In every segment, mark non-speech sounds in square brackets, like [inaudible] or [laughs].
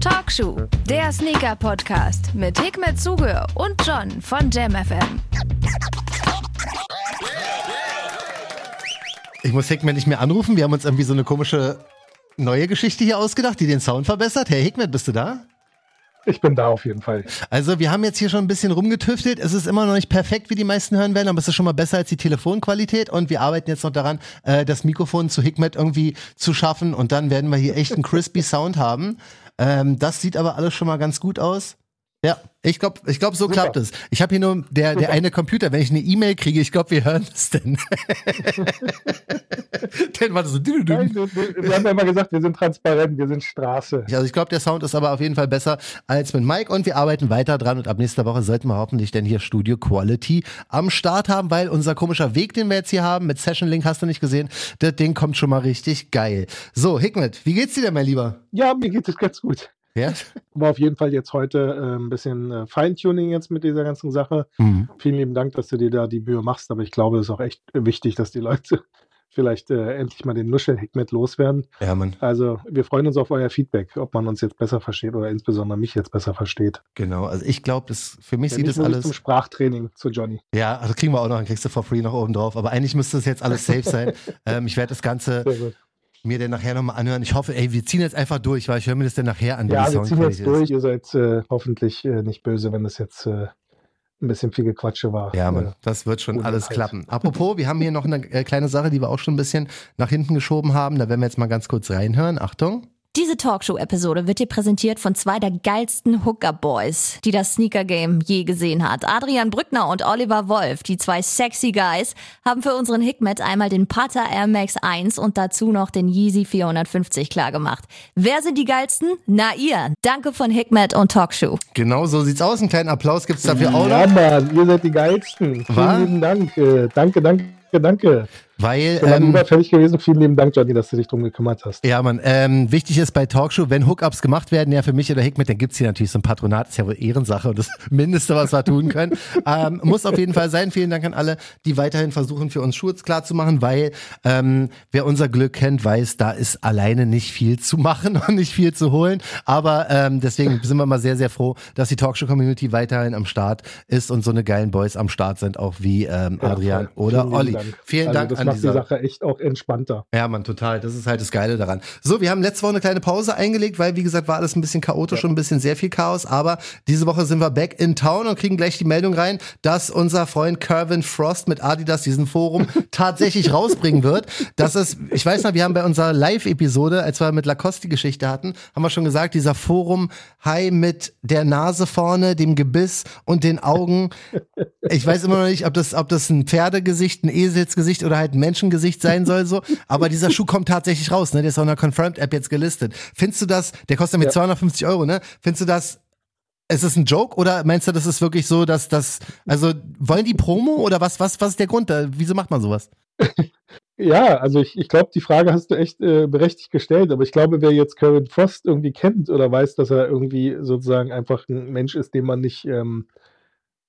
Talkshow, der Sneaker-Podcast mit Hikmet Zuge und John von JamFM. Ich muss Hikmet nicht mehr anrufen. Wir haben uns irgendwie so eine komische neue Geschichte hier ausgedacht, die den Sound verbessert. Herr Hikmet, bist du da? Ich bin da auf jeden Fall. Also wir haben jetzt hier schon ein bisschen rumgetüftelt. Es ist immer noch nicht perfekt, wie die meisten hören werden, aber es ist schon mal besser als die Telefonqualität. Und wir arbeiten jetzt noch daran, äh, das Mikrofon zu Hikmet irgendwie zu schaffen. Und dann werden wir hier echt einen crispy Sound haben. Ähm, das sieht aber alles schon mal ganz gut aus. Ja, ich glaube, ich glaub, so Super. klappt es. Ich habe hier nur der, der eine Computer, wenn ich eine E-Mail kriege, ich glaube, wir hören es denn. [laughs] dann war das so. Nein, wir, wir, haben ja immer gesagt, wir sind transparent, wir sind Straße. Also ich glaube, der Sound ist aber auf jeden Fall besser als mit Mike und wir arbeiten weiter dran und ab nächster Woche sollten wir hoffentlich denn hier Studio Quality am Start haben, weil unser komischer Weg, den wir jetzt hier haben, mit Session Link hast du nicht gesehen, das Ding kommt schon mal richtig geil. So, Hikmet, wie geht's dir denn, mein Lieber? Ja, mir geht es ganz gut. Ja. War auf jeden Fall jetzt heute äh, ein bisschen äh, Feintuning jetzt mit dieser ganzen Sache. Mhm. Vielen lieben Dank, dass du dir da die Mühe machst, aber ich glaube, es ist auch echt wichtig, dass die Leute [laughs] vielleicht äh, endlich mal den Nuschelheck mit loswerden. Ja, Mann. Also wir freuen uns auf euer Feedback, ob man uns jetzt besser versteht oder insbesondere mich jetzt besser versteht. Genau, also ich glaube, das für mich ja, sieht das alles zum Sprachtraining zu Johnny. Ja, also kriegen wir auch noch, dann kriegst du for free noch oben drauf. Aber eigentlich müsste es jetzt alles safe sein. [laughs] ähm, ich werde das Ganze mir dann nachher nochmal anhören. Ich hoffe, ey, wir ziehen jetzt einfach durch, weil ich höre mir das dann nachher an. Ja, wir ziehen jetzt durch. Ihr seid äh, hoffentlich äh, nicht böse, wenn das jetzt äh, ein bisschen viel Gequatsche war. Ja, Mann, äh, das wird schon alles Zeit. klappen. Apropos, wir haben hier noch eine äh, kleine Sache, die wir auch schon ein bisschen nach hinten geschoben haben. Da werden wir jetzt mal ganz kurz reinhören. Achtung. Diese Talkshow-Episode wird dir präsentiert von zwei der geilsten Hookup-Boys, die das Sneaker-Game je gesehen hat. Adrian Brückner und Oliver Wolf, die zwei sexy Guys, haben für unseren Hikmet einmal den Pata Air Max 1 und dazu noch den Yeezy 450 klargemacht. Wer sind die geilsten? Na ihr. Danke von Hikmet und Talkshow. Genau so sieht's aus. Einen kleinen Applaus gibt's dafür auch noch. Ja, Mann, ihr seid die geilsten. Vielen lieben Dank. Äh, danke, danke, danke. Weil. Ich bin ähm, überfällig gewesen. Vielen lieben Dank, Johnny, dass du dich drum gekümmert hast. Ja, man. Ähm, wichtig ist bei Talkshow, wenn Hookups gemacht werden, ja, für mich oder Hickmet, dann gibt's hier natürlich so ein Patronat. Ist ja wohl Ehrensache und das [laughs] Mindeste, was wir tun können. ähm, muss auf jeden Fall sein. Vielen Dank an alle, die weiterhin versuchen, für uns Schuhe klar zu machen, weil ähm, wer unser Glück kennt, weiß, da ist alleine nicht viel zu machen und nicht viel zu holen. Aber ähm, deswegen sind wir mal sehr, sehr froh, dass die Talkshow-Community weiterhin am Start ist und so eine geilen Boys am Start sind, auch wie ähm, Adrian ja, oder Olli. Dank. Vielen also, Dank an macht die Sache echt auch entspannter. Ja, man, total. Das ist halt das Geile daran. So, wir haben letzte Woche eine kleine Pause eingelegt, weil, wie gesagt, war alles ein bisschen chaotisch ja. und ein bisschen sehr viel Chaos. Aber diese Woche sind wir back in town und kriegen gleich die Meldung rein, dass unser Freund Kervin Frost mit Adidas diesen Forum [laughs] tatsächlich rausbringen wird. Das ist, ich weiß noch, wir haben bei unserer Live-Episode, als wir mit Lacoste die Geschichte hatten, haben wir schon gesagt, dieser Forum High mit der Nase vorne, dem Gebiss und den Augen. Ich weiß immer noch nicht, ob das, ob das ein Pferdegesicht, ein Eselsgesicht oder halt ein Menschengesicht sein soll, so. Aber dieser Schuh kommt tatsächlich raus, ne? Der ist auch in der Confirmed-App jetzt gelistet. Findest du das, der kostet mit ja. 250 Euro, ne? Findest du das, ist es ein Joke oder meinst du, das ist wirklich so, dass das, also wollen die Promo oder was, was, was ist der Grund? Wieso macht man sowas? [laughs] Ja, also ich, ich glaube, die Frage hast du echt äh, berechtigt gestellt, aber ich glaube, wer jetzt Kevin Frost irgendwie kennt oder weiß, dass er irgendwie sozusagen einfach ein Mensch ist, den man nicht ähm,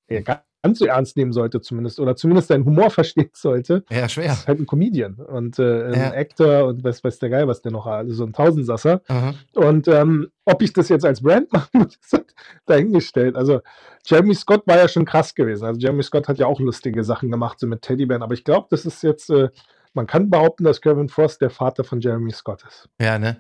ja, ganz so ernst nehmen sollte, zumindest, oder zumindest seinen Humor [laughs] verstehen sollte. Ja, schwer. Ist halt ein Comedian und äh, ein ja. Actor und was weiß der Geil, was der noch hat, also so ein Tausendsasser. Aha. Und ähm, ob ich das jetzt als Brand [laughs] machen muss, ist dahingestellt. Also Jeremy Scott war ja schon krass gewesen. Also Jeremy Scott hat ja auch lustige Sachen gemacht, so mit Teddybären, aber ich glaube, das ist jetzt, äh, man kann behaupten, dass Kevin Frost der Vater von Jeremy Scott ist. Ja, ne?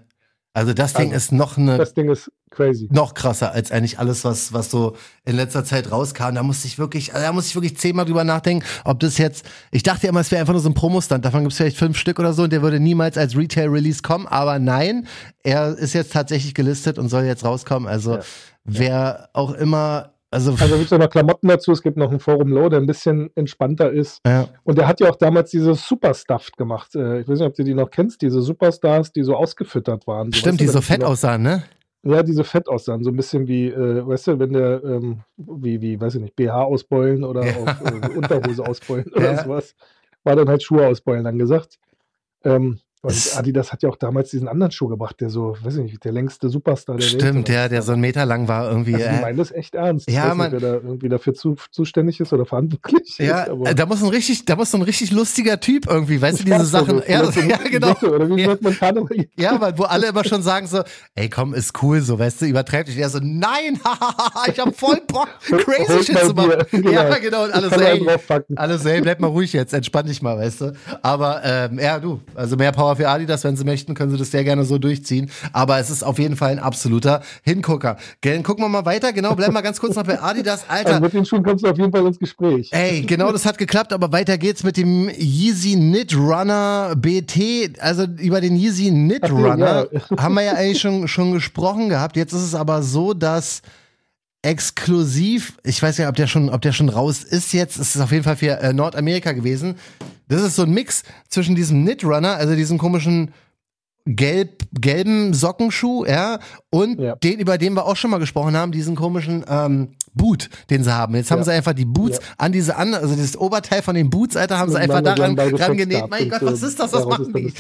Also das Ding also, ist noch eine. Das Ding ist crazy. Noch krasser als eigentlich alles, was, was so in letzter Zeit rauskam. Da musste ich wirklich, da musste ich wirklich zehnmal drüber nachdenken, ob das jetzt. Ich dachte ja immer, es wäre einfach nur so ein Promostand. Davon gibt es vielleicht fünf Stück oder so und der würde niemals als Retail-Release kommen. Aber nein, er ist jetzt tatsächlich gelistet und soll jetzt rauskommen. Also ja. wer auch immer also, [laughs] also gibt es noch Klamotten dazu, es gibt noch ein Forum Low, der ein bisschen entspannter ist. Ja. Und der hat ja auch damals diese Superstuffed gemacht. Äh, ich weiß nicht, ob du die noch kennst, diese Superstars, die so ausgefüttert waren. So, Stimmt, die so fett aussahen, ne? Ja, die so fett aussahen. So ein bisschen wie, äh, weißt du, wenn der, ähm, wie, wie, weiß ich nicht, BH ausbeulen oder ja. auf äh, Unterhose ausbeulen [laughs] oder ja. sowas. War dann halt Schuhe ausbeulen angesagt. Ähm, Und Adidas hat ja auch damals diesen anderen Schuh gebracht, der so, weiß ich nicht, der längste Superstar der Stimmt, Welt. der, der so einen Meter lang war irgendwie. Also, ich meine das echt ernst. Ja, ich man, nicht, wer da irgendwie dafür zu, zuständig ist oder verantwortlich ja, ist. da muss ein richtig, da muss so ein richtig lustiger Typ irgendwie, weißt du, diese Sachen. So, [laughs] ja, ja, genau. Oder wie ja. man kann. Ja, weil wo alle immer schon sagen so, ey, komm, ist cool, so, weißt du, übertreibt dich. Er so, nein, [laughs] ich hab voll Bock, [laughs] crazy Shit zu machen. Genau. Ja, genau, und alles, ey, alles, ey, bleib mal ruhig jetzt, entspann dich mal, weißt du. Aber, ähm, ja, du, also mehr Power für Adidas, wenn sie möchten, können sie das sehr gerne so durchziehen. Aber es ist auf jeden Fall ein absoluter Hingucker. Gell, gucken wir mal weiter. Genau, bleiben wir ganz kurz noch bei Adidas. [laughs] Alter. Also mit den Schuhen kommst du auf jeden Fall ins Gespräch. Ey, genau, das hat geklappt. Aber weiter geht's mit dem Yeezy Knit Runner BT. Also über den Yeezy Knit Runner ja. haben wir ja eigentlich schon, schon gesprochen gehabt. Jetzt ist es aber so, dass exklusiv, ich weiß ja, ob der schon, ob der schon raus ist jetzt, es ist auf jeden Fall für äh, Nordamerika gewesen. Das ist so ein Mix zwischen diesem Knit Runner, also diesem komischen gelb, gelben Sockenschuh, ja, und ja. den, über den wir auch schon mal gesprochen haben, diesen komischen ähm, Boot, den sie haben. Jetzt haben ja. sie einfach die Boots ja. an diese an, also das Oberteil von den Boots, Alter, haben sie einfach daran dran genäht. Mein Gott, was ist das? Was machen die?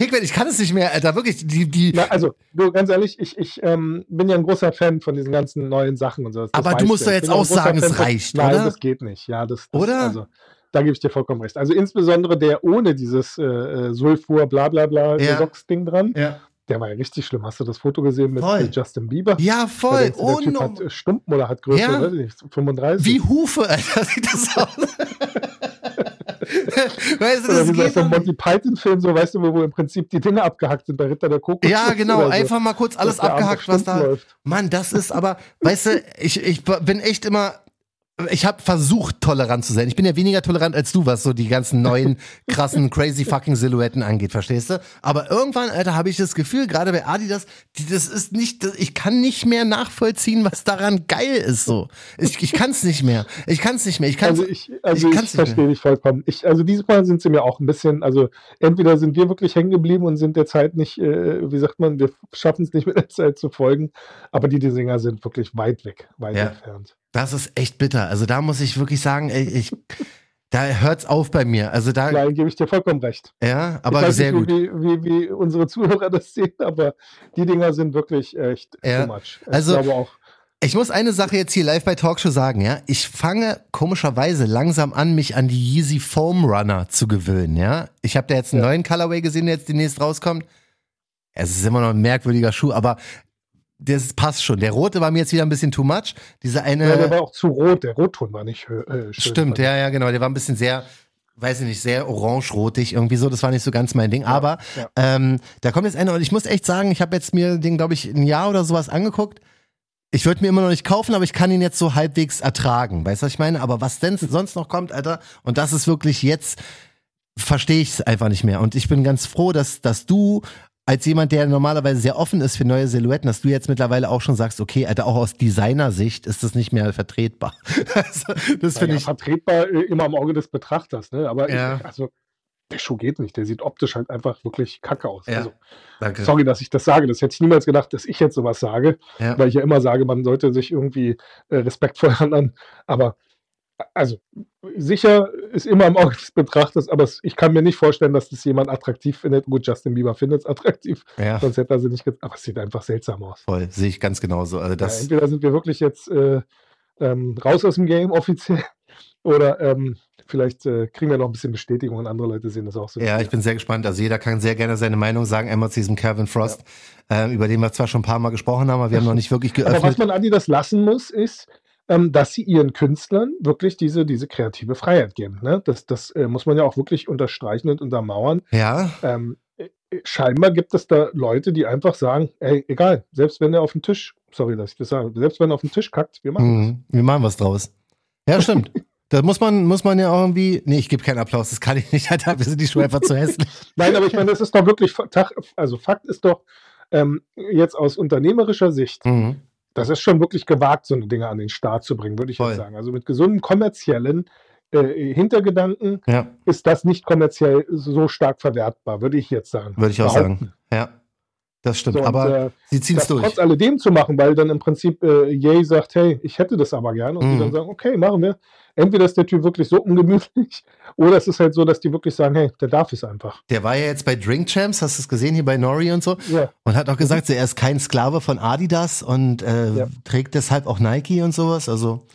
Hickman, ich kann es nicht mehr, Alter, wirklich. Die, die Na, also, du, ganz ehrlich, ich, ich ähm, bin ja ein großer Fan von diesen ganzen neuen Sachen und so. Das Aber du musst doch jetzt auch sagen, es reicht, Nein, oder? das geht nicht. Ja, das, das oder? Also, da gebe ich dir vollkommen recht. Also insbesondere der ohne dieses äh, äh Sulfur, bla bla bla, ja. Socks-Ding dran. Ja. Der war ja richtig schlimm. Hast du das Foto gesehen mit voll. Justin Bieber? Ja, voll. Der, der typ hat äh, Stumpen oder hat Größe, ja. nicht, 35. Wie Hufe, Alter, sieht das aus. [laughs] weißt du, das geht so ein Monty Python-Film, so weißt du, wo, wo im Prinzip die Dinge abgehackt sind bei Ritter der Kokos. Ja, genau, so, einfach mal kurz alles abgehackt, was da. Läuft. Mann, das ist aber, weißt du, ich, ich bin echt immer ich habe versucht, tolerant zu sein. Ich bin ja weniger tolerant als du, was so die ganzen neuen, [laughs] krassen, crazy fucking Silhouetten angeht, verstehst du? Aber irgendwann, Alter, habe ich das Gefühl, gerade bei Adidas, das ist nicht, ich kann nicht mehr nachvollziehen, was daran geil ist. So, ich, ich kann es nicht mehr. Ich kann es nicht mehr. Ich kann's, also ich, also ich, ich verstehe dich vollkommen. Ich, also dieses Mal sind sie mir auch ein bisschen, also entweder sind wir wirklich hängen geblieben und sind der Zeit nicht, äh, wie sagt man, wir schaffen es nicht mit der Zeit zu folgen, aber die Dinger sind wirklich weit weg, weit ja. entfernt. Das ist echt bitter. Also da muss ich wirklich sagen, ey, ich, da hört's auf bei mir. Also da Nein, gebe ich dir vollkommen recht. Ja, aber ich weiß sehr nicht, gut. Wie, wie, wie unsere Zuhörer das sehen, aber die Dinger sind wirklich echt ja. too much. Ich also glaube auch. Ich muss eine Sache jetzt hier live bei Talkshow sagen, ja. Ich fange komischerweise langsam an, mich an die Yeezy Foam Runner zu gewöhnen, ja. Ich habe da jetzt einen ja. neuen Colorway gesehen, der jetzt demnächst rauskommt. Es ist immer noch ein merkwürdiger Schuh, aber das passt schon. Der rote war mir jetzt wieder ein bisschen too much. Diese eine. Ja, der war auch zu rot. Der Rotton war nicht äh, schön. Stimmt, ja, ja, genau. Der war ein bisschen sehr, weiß ich nicht, sehr orange-rotig irgendwie so. Das war nicht so ganz mein Ding. Ja, Aber ja. Ähm, da kommt jetzt einer und ich muss echt sagen, ich habe jetzt mir den, glaube ich, ein Jahr oder sowas angeguckt. Ich würde mir immer noch nicht kaufen, aber ich kann ihn jetzt so halbwegs ertragen. Weißt du, was ich meine? Aber was denn sonst noch kommt, Alter, und das ist wirklich jetzt, verstehe ich es einfach nicht mehr. Und ich bin ganz froh, dass, dass du als jemand, der normalerweise sehr offen ist für neue Silhouetten, dass du jetzt mittlerweile auch schon sagst, okay, Alter, auch aus Designersicht ist das nicht mehr vertretbar. [laughs] also, das finde ja, ich. Vertretbar äh, immer am Auge des Betrachters, ne? Aber ja. ich, also, der Schuh geht nicht. Der sieht optisch halt einfach wirklich kacke aus. Ja, also, danke. Sorry, dass ich das sage. Das hätte ich niemals gedacht, dass ich jetzt sowas sage, ja. weil ich ja immer sage, man sollte sich irgendwie äh, respektvoll [laughs] handeln. Aber also sicher ist immer im Auge des Betrachters, aber ich kann mir nicht vorstellen, dass das jemand attraktiv findet. Gut, Justin Bieber findet es attraktiv, ja. sonst hätte er sie nicht. Aber es sieht einfach seltsam aus. Voll, sehe ich ganz genauso. Also das ja, entweder sind wir wirklich jetzt äh, ähm, raus aus dem Game offiziell [laughs] oder ähm, vielleicht äh, kriegen wir noch ein bisschen Bestätigung und andere Leute sehen das auch so. Ja, ich bin sehr gespannt. Also jeder kann sehr gerne seine Meinung sagen. Einmal zu diesem Kevin Frost, ja. äh, über den wir zwar schon ein paar Mal gesprochen haben, aber wir haben noch nicht wirklich geöffnet. Aber was man Adi das lassen muss, ist, ähm, dass sie ihren Künstlern wirklich diese, diese kreative Freiheit geben. Ne? Das, das äh, muss man ja auch wirklich unterstreichen und untermauern. Ja. Ähm, äh, scheinbar gibt es da Leute, die einfach sagen, ey, egal, selbst wenn er auf den Tisch, sorry, dass ich das sage, selbst wenn er auf den Tisch kackt, wir machen mhm, Wir machen was draus. Ja, stimmt. [laughs] Da muss man, muss man ja auch irgendwie. Nee, ich gebe keinen Applaus, das kann ich nicht, [laughs] Alter. Wir sind die Schuhe einfach zu hässlich. [laughs] Nein, aber ich meine, das ist doch wirklich, also Fakt ist doch, ähm, jetzt aus unternehmerischer Sicht, mhm das ist schon wirklich gewagt, so eine Dinge an den Start zu bringen, würde ich Voll. jetzt sagen. Also mit gesunden kommerziellen äh, Hintergedanken ja. ist das nicht kommerziell so stark verwertbar, würde ich jetzt sagen. Würde ich auch sagen. Ja. Das stimmt, so, aber äh, sie ziehen es durch. Trotz alledem zu machen, weil dann im Prinzip äh, Yay sagt, hey, ich hätte das aber gerne. Und mhm. die dann sagen, okay, machen wir. Entweder ist der Typ wirklich so ungemütlich [laughs] oder es ist halt so, dass die wirklich sagen, hey, der darf es einfach. Der war ja jetzt bei Drink Champs, hast du es gesehen hier bei Nori und so? Ja. Und hat auch gesagt, so, er ist kein Sklave von Adidas und äh, ja. trägt deshalb auch Nike und sowas. Also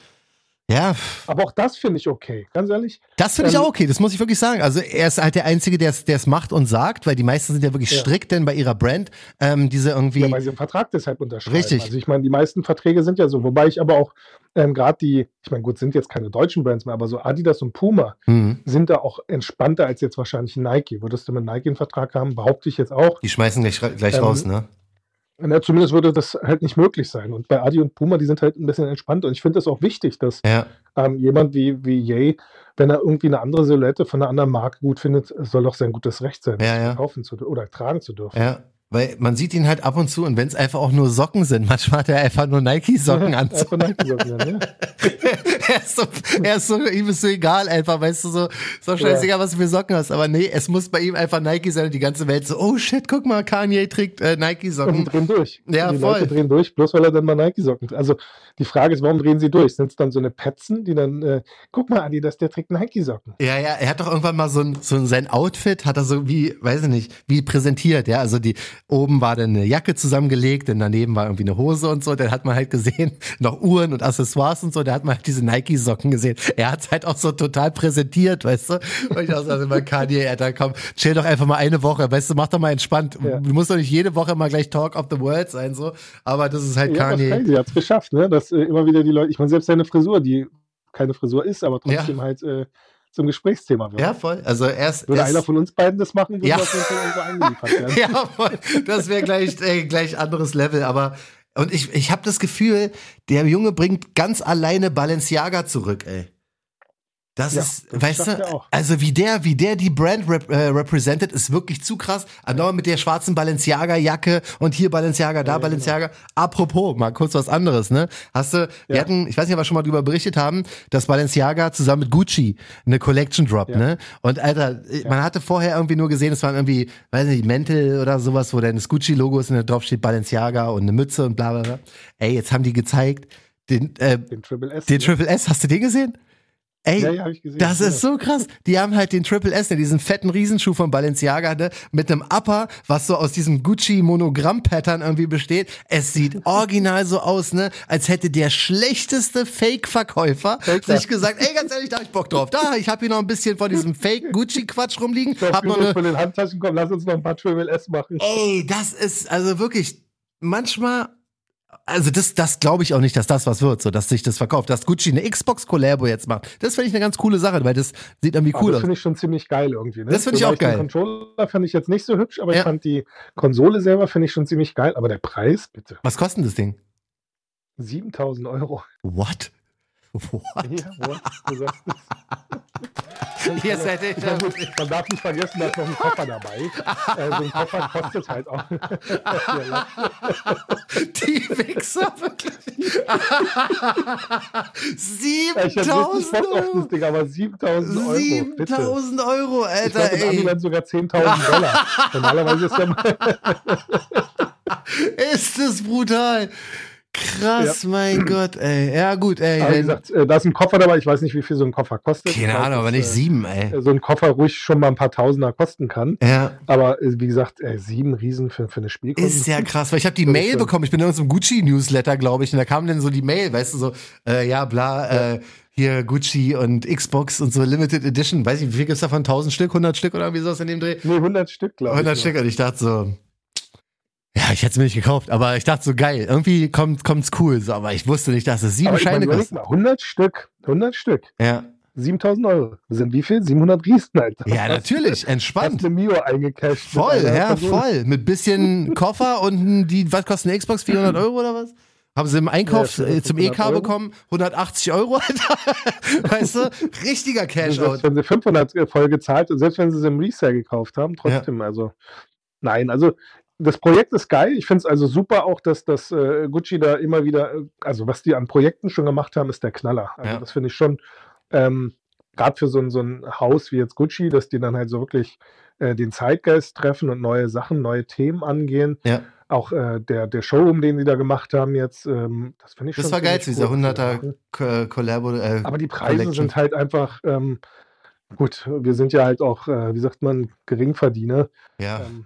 ja. Aber auch das finde ich okay, ganz ehrlich. Das finde ich ähm, auch okay, das muss ich wirklich sagen. Also er ist halt der Einzige, der es macht und sagt, weil die meisten sind ja wirklich ja. strikt, denn bei ihrer Brand ähm, diese irgendwie. Ja, weil sie einen Vertrag deshalb unterschreiben. Richtig. Also ich meine, die meisten Verträge sind ja so, wobei ich aber auch ähm, gerade die, ich meine, gut, sind jetzt keine deutschen Brands mehr, aber so Adidas und Puma mhm. sind da auch entspannter als jetzt wahrscheinlich Nike. Würdest du mit Nike einen Vertrag haben, behaupte ich jetzt auch. Die schmeißen gleich, gleich ähm, raus, ne? Ja, zumindest würde das halt nicht möglich sein. Und bei Adi und Puma, die sind halt ein bisschen entspannt. Und ich finde das auch wichtig, dass ja. ähm, jemand wie, wie Yay, wenn er irgendwie eine andere Silhouette von einer anderen Marke gut findet, soll doch sein gutes Recht sein, ja, ja. kaufen zu oder tragen zu dürfen. Ja. Weil man sieht ihn halt ab und zu und wenn es einfach auch nur Socken sind, [laughs] manchmal hat er einfach nur Nike-Socken an. [laughs] Nike-Socken an, ja. [laughs] er, ist so, er ist so, ihm ist so egal einfach, weißt du, so, so scheißegal, ja. was du für Socken hast. Aber nee, es muss bei ihm einfach Nike sein und die ganze Welt so, oh shit, guck mal, Kanye trägt äh, Nike-Socken. Und die drehen durch. Ja, die voll. Leute drehen durch, bloß weil er dann mal Nike-Socken trägt. Also die Frage ist, warum drehen sie durch? Sind es dann so eine Petzen, die dann, äh, guck mal, Adi, das, der trägt Nike-Socken. Ja, ja, er hat doch irgendwann mal so ein, so sein Outfit, hat er so wie, weiß ich nicht, wie präsentiert, ja, also die, oben war dann eine Jacke zusammengelegt, denn daneben war irgendwie eine Hose und so, dann hat man halt gesehen, [laughs] noch Uhren und Accessoires und so, da hat man halt diese Nike-Socken gesehen. Er hat es halt auch so total präsentiert, weißt du? Und ich auch sage immer, Kanye, Alter, komm, chill doch einfach mal eine Woche, weißt du, mach doch mal entspannt. Ja. Du musst doch nicht jede Woche mal gleich Talk of the World sein, so, aber das ist halt ja, Kanye. Sie hat es geschafft, ne, dass äh, immer wieder die Leute, ich meine, selbst seine Frisur, die keine Frisur ist, aber trotzdem ja. halt äh, zum Gesprächsthema wird. Ja, voll. Also erst würde einer von uns beiden das machen, würde ja. das irgendwo eingeliefert werden. [laughs] ja, voll. Das wäre gleich äh, gleich anderes Level, aber und ich, ich habe das Gefühl, der Junge bringt ganz alleine Balenciaga zurück, ey. Das ja, ist, das weißt du, also wie der, wie der die Brand rep äh, represented, ist wirklich zu krass. Andauernd mit der schwarzen Balenciaga-Jacke und hier Balenciaga, da ja, Balenciaga. Genau. Apropos, mal kurz was anderes, ne? Hast du, wir hatten, ich weiß nicht, ob wir schon mal drüber berichtet haben, dass Balenciaga zusammen mit Gucci eine Collection Drop, ne? Und Alter, man hatte vorher irgendwie nur gesehen, es waren irgendwie, weiß nicht, Mäntel oder sowas, wo dann das Gucci-Logo ist und da drauf steht Balenciaga und eine Mütze und bla bla bla. Ey, jetzt haben die gezeigt, den, äh, den Triple S. Den? Triple S, hast du den gesehen? Ey, ja, ja, das ist so krass. Die haben halt den Triple S, ne, diesen fetten Riesenschuh von Balenciaga, ne, mit einem Upper, was so aus diesem Gucci-Monogramm-Pattern irgendwie besteht. Es sieht [laughs] original so aus, ne, als hätte der schlechteste Fake-Verkäufer sich gesagt, ey, ganz ehrlich, da hab ich Bock drauf. Da, ich habe hier noch ein bisschen von diesem Fake-Gucci-Quatsch rumliegen. Doch, hab noch eine, von den Handtaschen kommen, lass uns noch ein paar Triple S machen. Ey, das ist also wirklich manchmal also das, das glaube ich auch nicht, dass das was wird, so dass sich das verkauft. Dass Gucci eine Xbox Collabo jetzt macht, das finde ich eine ganz coole Sache, weil das sieht irgendwie cool das aus. Das finde ich schon ziemlich geil irgendwie. Ne? Das finde ich auch geil. Den Controller fand ich jetzt nicht so hübsch, aber ja. ich fand die Konsole selber finde ich schon ziemlich geil. Aber der Preis, bitte. Was kostet das Ding? 7000 Euro. What? [laughs] What? Ja, what? Du sagst es. [laughs] [laughs] Hier seid ihr. Man darf nicht vergessen, da ist noch ein Koffer dabei. äh, so ein Koffer kostet halt auch. [laughs] [laughs] Die Wichser, wirklich. 7000 Euro. Das Ding, aber 7000 Euro. 7000 Euro, Alter. Ich glaub, ey. dann sogar 10.000 Dollar. Normalerweise ist ja mal. ist das brutal. Krass, ja. mein Gott, ey. Ja, gut, ey. Aber wie gesagt, äh, da ist ein Koffer dabei. Ich weiß nicht, wie viel so ein Koffer kostet. Keine Ahnung, aber nicht äh, sieben, ey. So ein Koffer ruhig schon mal ein paar Tausender kosten kann. Ja. Aber äh, wie gesagt, ey, sieben Riesen für, für eine Spielkonsole. Ist ja krass, weil ich habe die Mail bekommen. Ich bin in unserem Gucci-Newsletter, glaube ich, und da kam dann so die Mail, weißt du, so, äh, ja, bla, ja. äh, hier Gucci und Xbox und so Limited Edition. Weiß ich, wie viel gibt's davon? 1000 Stück, 100 Stück oder wie sowas in dem Dreh? Nee, 100 Stück, glaube ich. 100 Stück und ich dachte so, ja, ich hätte es mir nicht gekauft, aber ich dachte so geil. Irgendwie kommt kommt's cool, so, aber ich wusste nicht, dass es sieben aber Scheine kostet. 100 Stück, 100 Stück. Ja. 7000 Euro. Das sind wie viel? 700 Riesen, Alter. Ja, natürlich, [laughs] entspannt. Hast eine Mio eingecasht. Voll, ja, voll. Mit bisschen [laughs] Koffer und die, was kostet eine Xbox? 400 Euro oder was? Haben sie im Einkauf ja, zum EK Euro. bekommen? 180 Euro, Alter. [laughs] weißt du? Richtiger Cash-Out. Wenn sie 500 voll gezahlt und selbst wenn sie es im Resale gekauft haben, trotzdem, ja. also. Nein, also das Projekt ist geil. Ich finde es also super auch, dass das äh, Gucci da immer wieder, äh, also was die an Projekten schon gemacht haben, ist der Knaller. Also ja. das finde ich schon, ähm, gerade für so ein, so ein Haus wie jetzt Gucci, dass die dann halt so wirklich äh, den Zeitgeist treffen und neue Sachen, neue Themen angehen. Ja. auch äh, der, der Showroom, den sie da gemacht haben jetzt, ähm, das finde ich das schon war geil, dieser cool. 100er Collabo. Äh, Aber die Preise Collection. sind halt einfach, ähm, gut, wir sind ja halt auch, äh, wie sagt man, Geringverdiener. ja. Ähm,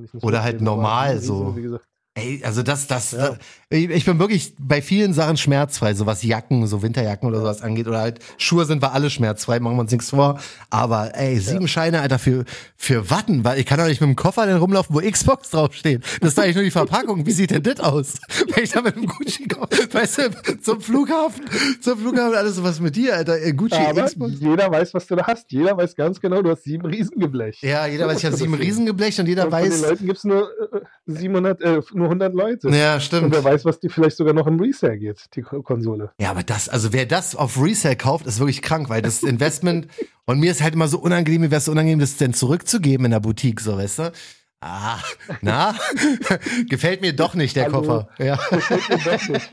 nicht [laughs] Oder halt normal Riesen, so. Wie gesagt, Ey, also das, das, Ja. das ich, bin wirklich bei vielen Sachen schmerzfrei, so was Jacken, so Winterjacken oder sowas angeht. Oder halt Schuhe sind wir alle schmerzfrei, machen wir uns nichts vor. Aber ey, sieben Scheine, Alter, für, für Watten, weil ich kann doch nicht mit dem Koffer dann rumlaufen, wo Xbox draufsteht. Das ist eigentlich nur die Verpackung. Wie sieht denn das aus? Wenn ich da mit dem Gucci komme, weißt du, zum Flughafen, zum Flughafen, alles so was mit dir, Alter. Äh, Gucci, aber Xbox. jeder weiß, was du da hast. Jeder weiß ganz genau, du hast sieben Riesengeblech. Ja, jeder weiß, ich habe sieben Riesengeblecht und jeder Und von den weiß. Leuten gibt es nur äh, 700, äh, nur 100 Leute. Ja, Und stimmt. wer weiß, was die vielleicht sogar noch im Resale geht, die Ko- Konsole. Ja, aber das, also wer das auf Resale kauft, ist wirklich krank, weil das Investment [laughs] und mir ist halt immer so unangenehm, mir wäre es so unangenehm, das denn zurückzugeben in der Boutique, so weißt du? Ah, na, [laughs] gefällt mir doch nicht der Hallo. Koffer. Ja, Gefällt mir doch nicht.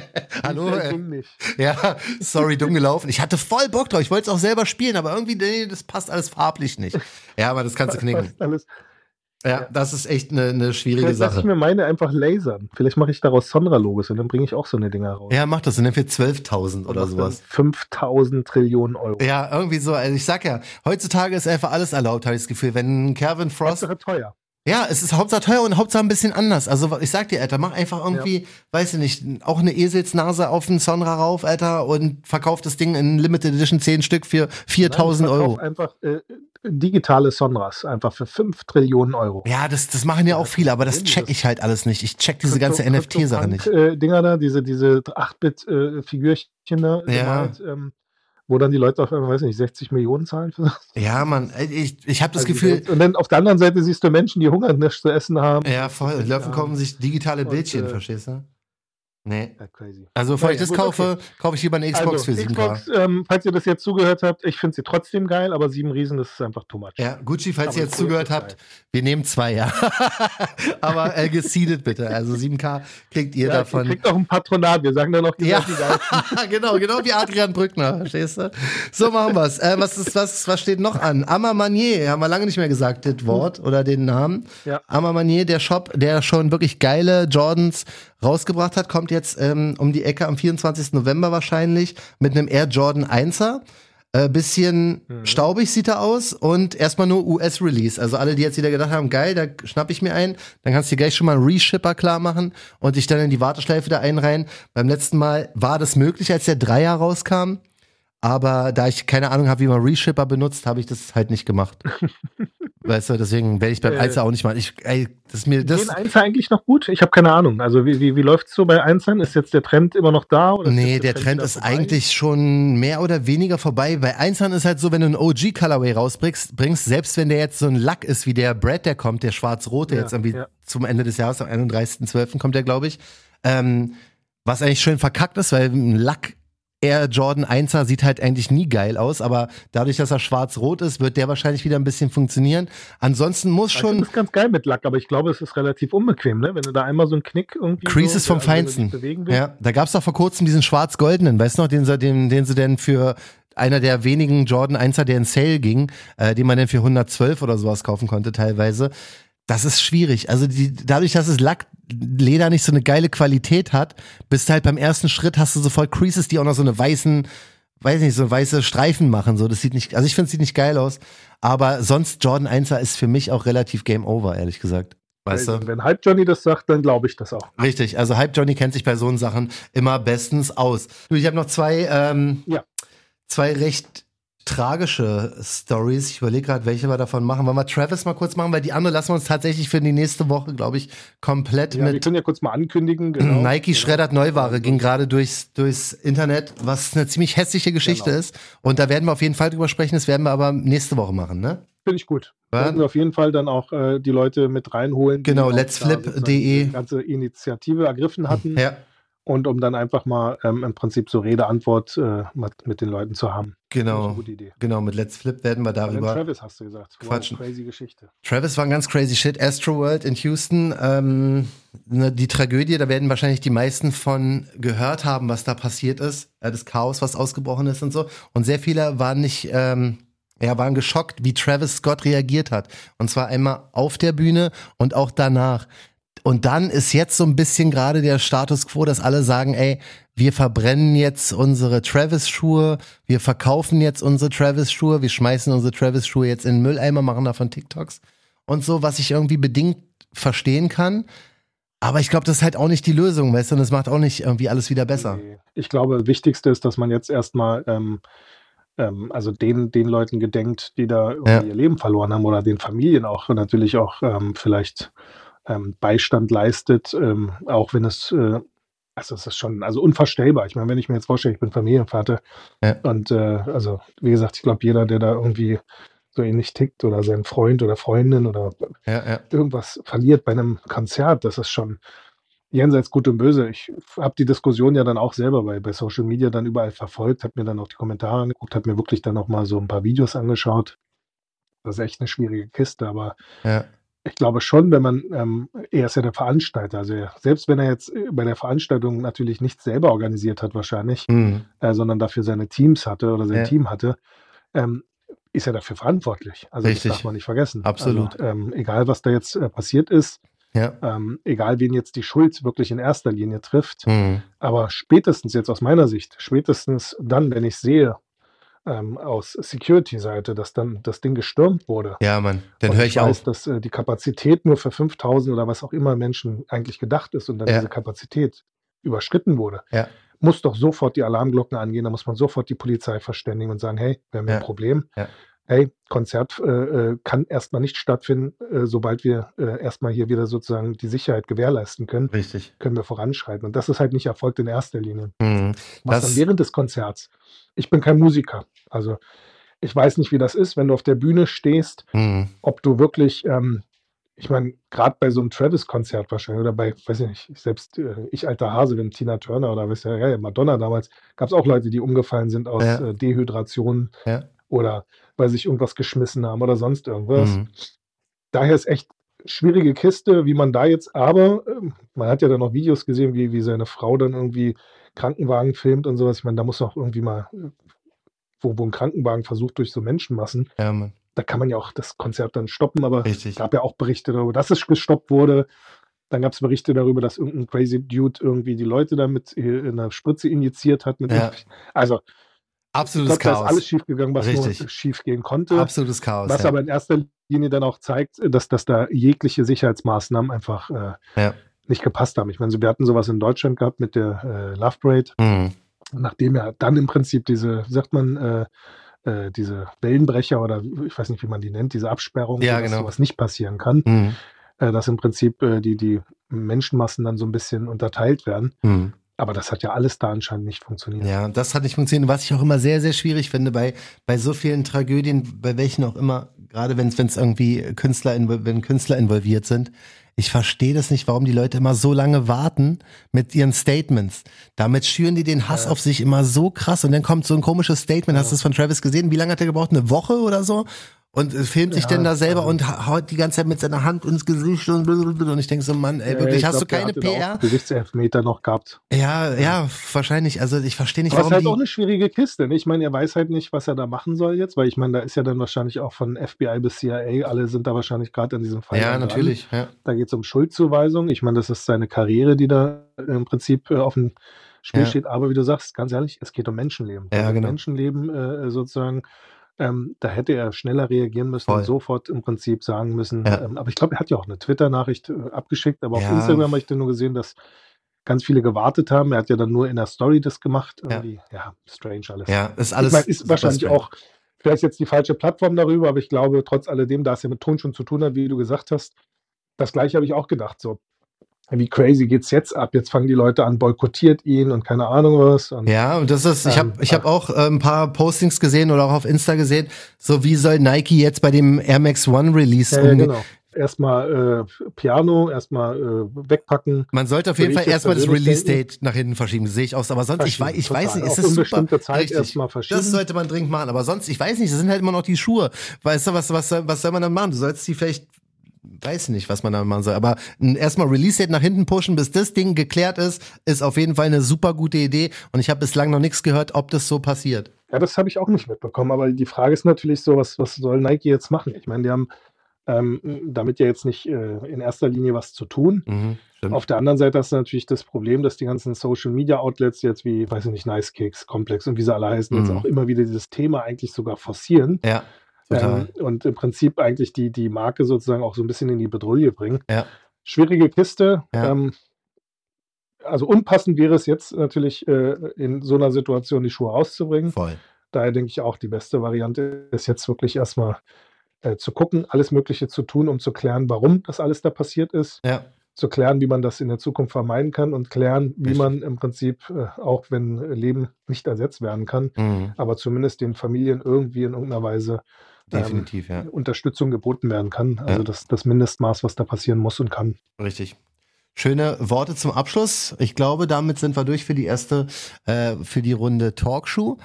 [laughs] hallo. Äh, ja, sorry, dumm gelaufen. Ich hatte voll Bock drauf. Ich wollte es auch selber spielen, aber irgendwie, nee, das passt alles farblich nicht. Ja, aber das kannst du knicken. Fast alles. Ja, das ist echt eine, eine schwierige Vielleicht lasse ich Sache. mir meine einfach lasern. Vielleicht mache ich daraus Sonra-Logos und dann bringe ich auch so eine Dinger raus. Ja, mach das und dann für 12.000 oder sowas. 5000 Trillionen Euro. Ja, irgendwie so. Also ich sag ja, heutzutage ist einfach alles erlaubt, habe ich das Gefühl. Wenn Kevin Frost Hauptsache teuer. Ja, es ist Hauptsache teuer und Hauptsache ein bisschen anders. Also ich sag dir, Alter, mach einfach irgendwie, weiß ich nicht, auch eine Eselsnase auf den Sonra rauf, Alter, und verkauf das Ding in Limited Edition 10 Stück für 4000 Nein, Euro. Einfach äh, digitale Sonras, einfach für 5 Trillionen Euro. Ja, das, das machen ja auch viele, aber das check ich halt alles nicht. Ich check diese ganze NFT-Sache nicht. Äh, Dinger da, diese, diese 8-Bit-Figürchen da, Ja. gemalt, ähm, wo dann die Leute auf einmal, weiß nicht, 60 Millionen zahlen für das. Ja, Mann, ey, ich, ich habe das Also, Gefühl, Und dann auf der anderen Seite siehst du Menschen, die Hunger und nichts zu essen haben. ja, voll, Ja. Löwen kaufen sich digitale Und, Bildchen, äh, verstehst du? Nee. Ja, crazy. Also, bevor ich das gut, kaufe, kaufe ich lieber eine Xbox also, für 7K. Xbox, ähm, falls ihr das jetzt zugehört habt, ich finde sie trotzdem geil, aber sieben Riesen, das ist einfach too much. Ja, Gucci, falls Aber ihr jetzt zugehört habt, geil. wir nehmen zwei, ja. [laughs] Aber äh, geseedet bitte. Also 7K kriegt ihr Ja, davon. Ihr kriegt auch ein Patronat, wir sagen dann noch die Ja, [laughs] genau, genau wie Adrian Brückner, verstehst du? So machen wir's. Äh, was, ist, was, was steht noch an? Amma Manier, haben wir lange nicht mehr gesagt, das Wort oder den Namen. Ja. Amma Manier, der Shop, der schon wirklich geile Jordans rausgebracht hat, kommt jetzt ähm, um die Ecke am 24. November wahrscheinlich mit einem Air Jordan 1er. Äh, bisschen staubig sieht er aus und erstmal nur US-Release. Also alle, die jetzt wieder gedacht haben, geil, da schnapp ich mir ein, dann kannst du dir gleich schon mal einen Reshipper klar machen und dich dann in die Warteschleife da einreihen. Beim letzten Mal war das möglich, als der Dreier rauskam. Aber da ich keine Ahnung habe, wie man Reshipper benutzt, habe ich das halt nicht gemacht. [laughs] weißt du, deswegen werde ich beim Äh, Einser auch nicht machen. Ich, ey, das ist mir das. Gehen Einser eigentlich noch gut? Ich habe keine Ahnung. Also wie, wie, wie läuft es so bei Einsern? Ist jetzt der Trend immer noch da? Oder Nee, jetzt der Trend wieder ist vorbei? eigentlich schon mehr oder weniger vorbei. Bei Einsern ist halt so, wenn du einen OG Colorway rausbringst, bringst, selbst wenn der jetzt so ein Lack ist wie der Brad, der kommt, der schwarz-rote, Ja, jetzt irgendwie ja. zum Ende des Jahres, am 31.12. kommt der, glaube ich. Ähm, was eigentlich schön verkackt ist, weil ein Lack Air Jordan 1er sieht halt eigentlich nie geil aus, aber dadurch, dass er schwarz-rot ist, wird der wahrscheinlich wieder ein bisschen funktionieren. Ansonsten muss schon das ganz geil mit Lack, aber ich glaube, es ist relativ unbequem, ne? Wenn du da einmal so einen Knick irgendwie. Creases so, vom also Feinsten. Ja, da gab's doch vor kurzem diesen schwarz-goldenen, weißt du noch, den sie, den, den sie denn für einer der wenigen Jordan 1er, der in Sale ging, äh, den man dann für 112 oder sowas kaufen konnte teilweise. Das ist schwierig. Also die, dadurch, dass es Lackleder nicht so eine geile Qualität hat, bist du halt beim ersten Schritt hast du sofort Creases, die auch noch so eine weißen, weiß nicht, so weiße Streifen machen. So, das sieht nicht, also ich finde, es sieht nicht geil aus. Aber sonst Jordan 1er ist für mich auch relativ Game Over, ehrlich gesagt. Weißt du? Wenn Hype Johnny das sagt, dann glaube ich das auch. Richtig, also Hype Johnny kennt sich bei so Sachen immer bestens aus. Du, ich habe noch zwei, ähm, Ja. zwei recht tragische Stories. Ich überlege gerade, welche wir davon machen. Wollen wir Travis mal kurz machen, weil die andere lassen wir uns tatsächlich für die nächste Woche, glaube ich, komplett Ja, wir mit können ja kurz mal ankündigen. Genau. [clears throat] Nike Genau. schreddert Neuware, ging gerade durchs, durchs Internet, was eine ziemlich hässliche Geschichte Genau. ist. Und da werden wir auf jeden Fall drüber sprechen. Das werden wir aber nächste Woche machen, ne? Finde ich gut. Ja. Werden wir auf jeden Fall dann auch äh, die Leute mit reinholen. Genau, letsflip.de. die ganze Initiative ergriffen hatten. Ja, Und um dann einfach mal ähm, im Prinzip so Rede-Antwort äh, mit, mit den Leuten zu haben. Genau. Eine gute Idee. Genau, mit Let's Flip werden wir darüber Travis hast du gesagt. quatschen. Wow, crazy Geschichte. Travis war ein ganz crazy shit. Astro World in Houston, ähm, ne, die Tragödie, da werden wahrscheinlich die meisten von gehört haben, was da passiert ist. Äh, das Chaos, was ausgebrochen ist und so. Und sehr viele waren nicht, ähm, ja, waren geschockt, wie Travis Scott reagiert hat. Und zwar einmal auf der Bühne und auch danach. Und dann ist jetzt so ein bisschen gerade der Status quo, dass alle sagen, ey, wir verbrennen jetzt unsere Travis-Schuhe, wir verkaufen jetzt unsere Travis-Schuhe, wir schmeißen unsere Travis-Schuhe jetzt in den Mülleimer, machen davon TikToks und so, was ich irgendwie bedingt verstehen kann. Aber ich glaube, das ist halt auch nicht die Lösung, weißt du, und es macht auch nicht irgendwie alles wieder besser. Ich glaube, das Wichtigste ist, dass man jetzt erstmal ähm, ähm, also den, den Leuten gedenkt, die da ja. ihr Leben verloren haben oder den Familien auch natürlich auch ähm, vielleicht ähm, Beistand leistet, ähm, auch wenn es äh, also es ist schon also unvorstellbar. Ich meine, wenn ich mir jetzt vorstelle, ich bin Familienvater ja. und äh, also wie gesagt, ich glaube, jeder, der da irgendwie so ähnlich tickt oder sein Freund oder Freundin oder ja, ja. irgendwas verliert bei einem Konzert, das ist schon jenseits gut und böse. Ich habe die Diskussion ja dann auch selber bei, bei Social Media dann überall verfolgt, habe mir dann auch die Kommentare angeguckt, habe mir wirklich dann auch mal so ein paar Videos angeschaut. Das ist echt eine schwierige Kiste, aber ja. Ich glaube schon, wenn man, ähm, er ist ja der Veranstalter, also er, selbst wenn er jetzt äh, bei der Veranstaltung natürlich nicht selber organisiert hat wahrscheinlich, mhm. äh, sondern dafür seine Teams hatte oder sein ja. Team hatte, ähm, ist er dafür verantwortlich. Also Richtig. das darf man nicht vergessen. Absolut. Also, ähm, egal, was da jetzt äh, passiert ist, ja. ähm, egal wen jetzt die Schuld wirklich in erster Linie trifft, mhm. aber spätestens jetzt aus meiner Sicht, spätestens dann, wenn ich sehe, ähm, aus Security-Seite, dass dann das Ding gestürmt wurde. Ja, Mann, dann höre ich, ich weiß, auf. dass äh, die Kapazität nur für 5000 oder was auch immer Menschen eigentlich gedacht ist und dann ja. diese Kapazität überschritten wurde. Ja muss doch sofort die Alarmglocken angehen, da muss man sofort die Polizei verständigen und sagen, hey, wir haben ja. ein Problem. Ja. Hey, Konzert äh, äh, kann erstmal nicht stattfinden, äh, sobald wir äh, erstmal hier wieder sozusagen die Sicherheit gewährleisten können. Richtig. Können wir voranschreiten. Und das ist halt nicht erfolgt in erster Linie. Mhm. Was dann während des Konzerts? Ich bin kein Musiker. Also ich weiß nicht, wie das ist, wenn du auf der Bühne stehst, mhm. ob du wirklich ähm, ich meine, gerade bei so einem Travis-Konzert wahrscheinlich oder bei, weiß ich nicht, selbst äh, ich alter Hase, wenn Tina Turner oder was ja, ja, Madonna damals, gab es auch Leute, die umgefallen sind aus ja. äh, Dehydration ja. Oder weil sich irgendwas geschmissen haben oder sonst irgendwas. Mhm. Daher ist echt schwierige Kiste, wie man da jetzt, aber äh, man hat ja dann noch Videos gesehen, wie, wie seine Frau dann irgendwie Krankenwagen filmt und sowas. Ich meine, da muss auch irgendwie mal, äh, wo, wo ein Krankenwagen versucht durch so Menschenmassen. Ja, Mann da kann man ja auch das Konzert dann stoppen, aber es gab ja auch Berichte darüber, dass es gestoppt wurde. Dann gab es Berichte darüber, dass irgendein crazy Dude irgendwie die Leute damit in einer Spritze injiziert hat. Ja. Also absolutes glaub, Chaos. Da ist alles schiefgegangen, was Richtig. nur schief gehen konnte. Absolutes Chaos. Was ja. aber in erster Linie dann auch zeigt, dass, dass da jegliche Sicherheitsmaßnahmen einfach äh, ja. nicht gepasst haben. Ich meine, wir hatten sowas in Deutschland gehabt mit der äh, Love Parade. Mhm. Nachdem ja dann im Prinzip diese, wie sagt man, äh, äh, diese Wellenbrecher oder ich weiß nicht, wie man die nennt, diese Absperrung, ja, dass genau. sowas nicht passieren kann. Mhm. Äh, dass im Prinzip äh, die, die Menschenmassen dann so ein bisschen unterteilt werden. Mhm. Aber das hat ja alles da anscheinend nicht funktioniert. Ja, das hat nicht funktioniert. Was ich auch immer sehr, sehr schwierig finde bei, bei so vielen Tragödien, bei welchen auch immer, gerade wenn es irgendwie Künstler, wenn Künstler involviert sind, ich verstehe das nicht, warum die Leute immer so lange warten mit ihren Statements. Damit schüren die den Hass ja. auf sich immer so krass und dann kommt so ein komisches Statement. Ja. Hast du es von Travis gesehen? Wie lange hat er gebraucht? Eine Woche oder so? Und filmt sich ja, denn da selber und haut die ganze Zeit mit seiner Hand ins Gesicht und, und ich denke so, Mann, ey, wirklich, ja, hast glaub, du keine PR? Gesichtselfmeter noch gehabt. Ja, ja, wahrscheinlich. Also ich verstehe nicht, Aber warum. Das ist halt auch eine schwierige Kiste. Ne? Ich meine, er weiß halt nicht, was er da machen soll jetzt, weil ich meine, da ist ja dann wahrscheinlich auch von FBI bis CIA, alle sind da wahrscheinlich gerade in diesem Fall. Ja, natürlich. Ja. Da geht es um Schuldzuweisung. Ich meine, das ist seine Karriere, die da im Prinzip äh, auf dem Spiel steht. Aber wie du sagst, ganz ehrlich, es geht um Menschenleben. Ja, also genau. Menschenleben äh, sozusagen ähm, da hätte er schneller reagieren müssen Voll. und sofort im Prinzip sagen müssen. Ja. Ähm, aber ich glaube, er hat ja auch eine Twitter-Nachricht äh, abgeschickt, aber ja. auf Instagram habe ich dann nur gesehen, dass ganz viele gewartet haben. Er hat ja dann nur in der Story das gemacht. Irgendwie. Ja, ja strange alles. Ja, ist alles. Ich mein, ist wahrscheinlich strange. auch vielleicht jetzt die falsche Plattform darüber, aber ich glaube, trotz alledem, da es ja mit Ton schon zu tun hat, wie du gesagt hast, das gleiche habe ich auch gedacht. So, wie crazy geht's jetzt ab? Jetzt fangen die Leute an, boykottiert ihn und keine Ahnung was. Und, ja, und das ist, ich habe ähm, ich hab auch äh, ein paar Postings gesehen oder auch auf Insta gesehen, so wie soll Nike jetzt bei dem Air Max One Release ja, ja, genau. Erstmal äh, Piano, erstmal äh, wegpacken. Man sollte auf jeden Fall erstmal das Release-Date nach hinten verschieben, sehe ich aus. Aber sonst, ich, weiß, ich weiß nicht, ist es super. Zeit erstmal verschieben. Das sollte man dringend machen. Aber sonst, ich weiß nicht, das sind halt immer noch die Schuhe. Weißt du, was, was, was soll man dann machen? Du sollst die vielleicht weiß nicht, was man da machen soll. Aber erstmal Release-Date nach hinten pushen, bis das Ding geklärt ist, ist auf jeden Fall eine super gute Idee. Und ich habe bislang noch nichts gehört, ob das so passiert. Ja, das habe ich auch nicht mitbekommen. Aber die Frage ist natürlich so, was, was soll Nike jetzt machen? Ich meine, die haben ähm, damit ja jetzt nicht äh, in erster Linie was zu tun. Mhm, Auf der anderen Seite hast du natürlich das Problem, dass die ganzen Social Media Outlets jetzt wie, weiß ich nicht, Nice Cakes, Komplex und wie sie alle heißen, mhm. jetzt auch immer wieder dieses Thema eigentlich sogar forcieren. Ja. Ähm, und im Prinzip eigentlich die, die Marke sozusagen auch so ein bisschen in die Bedrohung bringen. Ja. Schwierige Kiste. Ja. Ähm, also unpassend wäre es jetzt natürlich äh, in so einer Situation die Schuhe rauszubringen. Voll. Daher denke ich auch, die beste Variante ist jetzt wirklich erstmal äh, zu gucken, alles Mögliche zu tun, um zu klären, warum das alles da passiert ist. Ja. Zu klären, wie man das in der Zukunft vermeiden kann und klären, wie Richtig. man im Prinzip, äh, auch wenn Leben nicht ersetzt werden kann, mhm. aber zumindest den Familien irgendwie in irgendeiner Weise Definitiv, ähm, ja. Unterstützung geboten werden kann. Also ja. das, das Mindestmaß, was da passieren muss und kann. Richtig. Schöne Worte zum Abschluss. Ich glaube, damit sind wir durch für die erste, äh, für die Runde Talkshow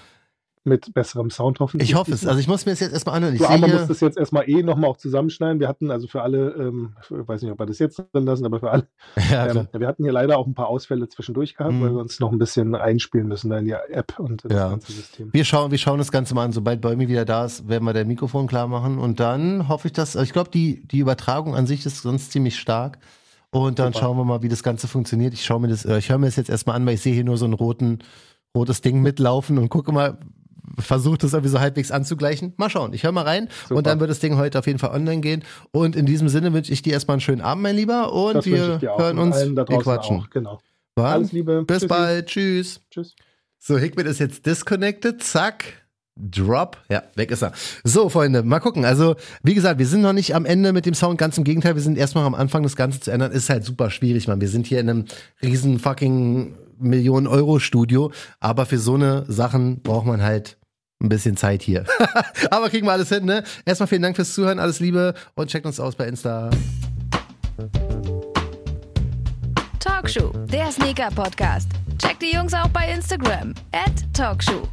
mit besserem Sound hoffentlich. Ich hoffe es. Also ich muss mir das jetzt erstmal anhören. Ich du aber musst das jetzt erstmal eh nochmal auch zusammenschneiden. Wir hatten also für alle, ähm, ich weiß nicht, ob wir das jetzt drin lassen, aber für alle. [laughs] Ja, ähm, wir hatten hier leider auch ein paar Ausfälle zwischendurch gehabt, mhm. weil wir uns noch ein bisschen einspielen müssen in die App und in ja. das ganze System. Wir schauen, wir schauen das Ganze mal an. Sobald Bäume wieder da ist, werden wir dein Mikrofon klar machen und dann hoffe ich, dass, also ich glaube, die, die Übertragung an sich ist sonst ziemlich stark. Und dann Super. schauen wir mal, wie das Ganze funktioniert. Ich schaue mir das, äh, ich höre mir das jetzt erstmal an, weil ich sehe hier nur so ein roten, rotes Ding mitlaufen und gucke mal, versuche das irgendwie so halbwegs anzugleichen. Mal schauen, ich höre mal rein Super. und dann wird das Ding heute auf jeden Fall online gehen. Und in diesem Sinne wünsche ich dir erstmal einen schönen Abend, mein Lieber. Und das wir hören uns, wir quatschen. Auch, genau. War? Alles Liebe. Bis Tschüssi. bald. Tschüss. Tschüss. So, Hickman ist jetzt disconnected. Zack. Drop. Ja, weg ist er. So, Freunde, mal gucken. Also, wie gesagt, wir sind noch nicht am Ende mit dem Sound. Ganz im Gegenteil, wir sind erstmal am Anfang, das Ganze zu ändern. Ist halt super schwierig, man. Wir sind hier in einem riesen fucking Millionen Euro Studio. Aber für so eine Sachen braucht man halt ein bisschen Zeit hier. [laughs] aber kriegen wir alles hin, ne? Erstmal vielen Dank fürs Zuhören. Alles Liebe und checkt uns aus bei Insta. Talkshow, der Sneaker Podcast. Checkt die Jungs auch bei Instagram. At Talkshow.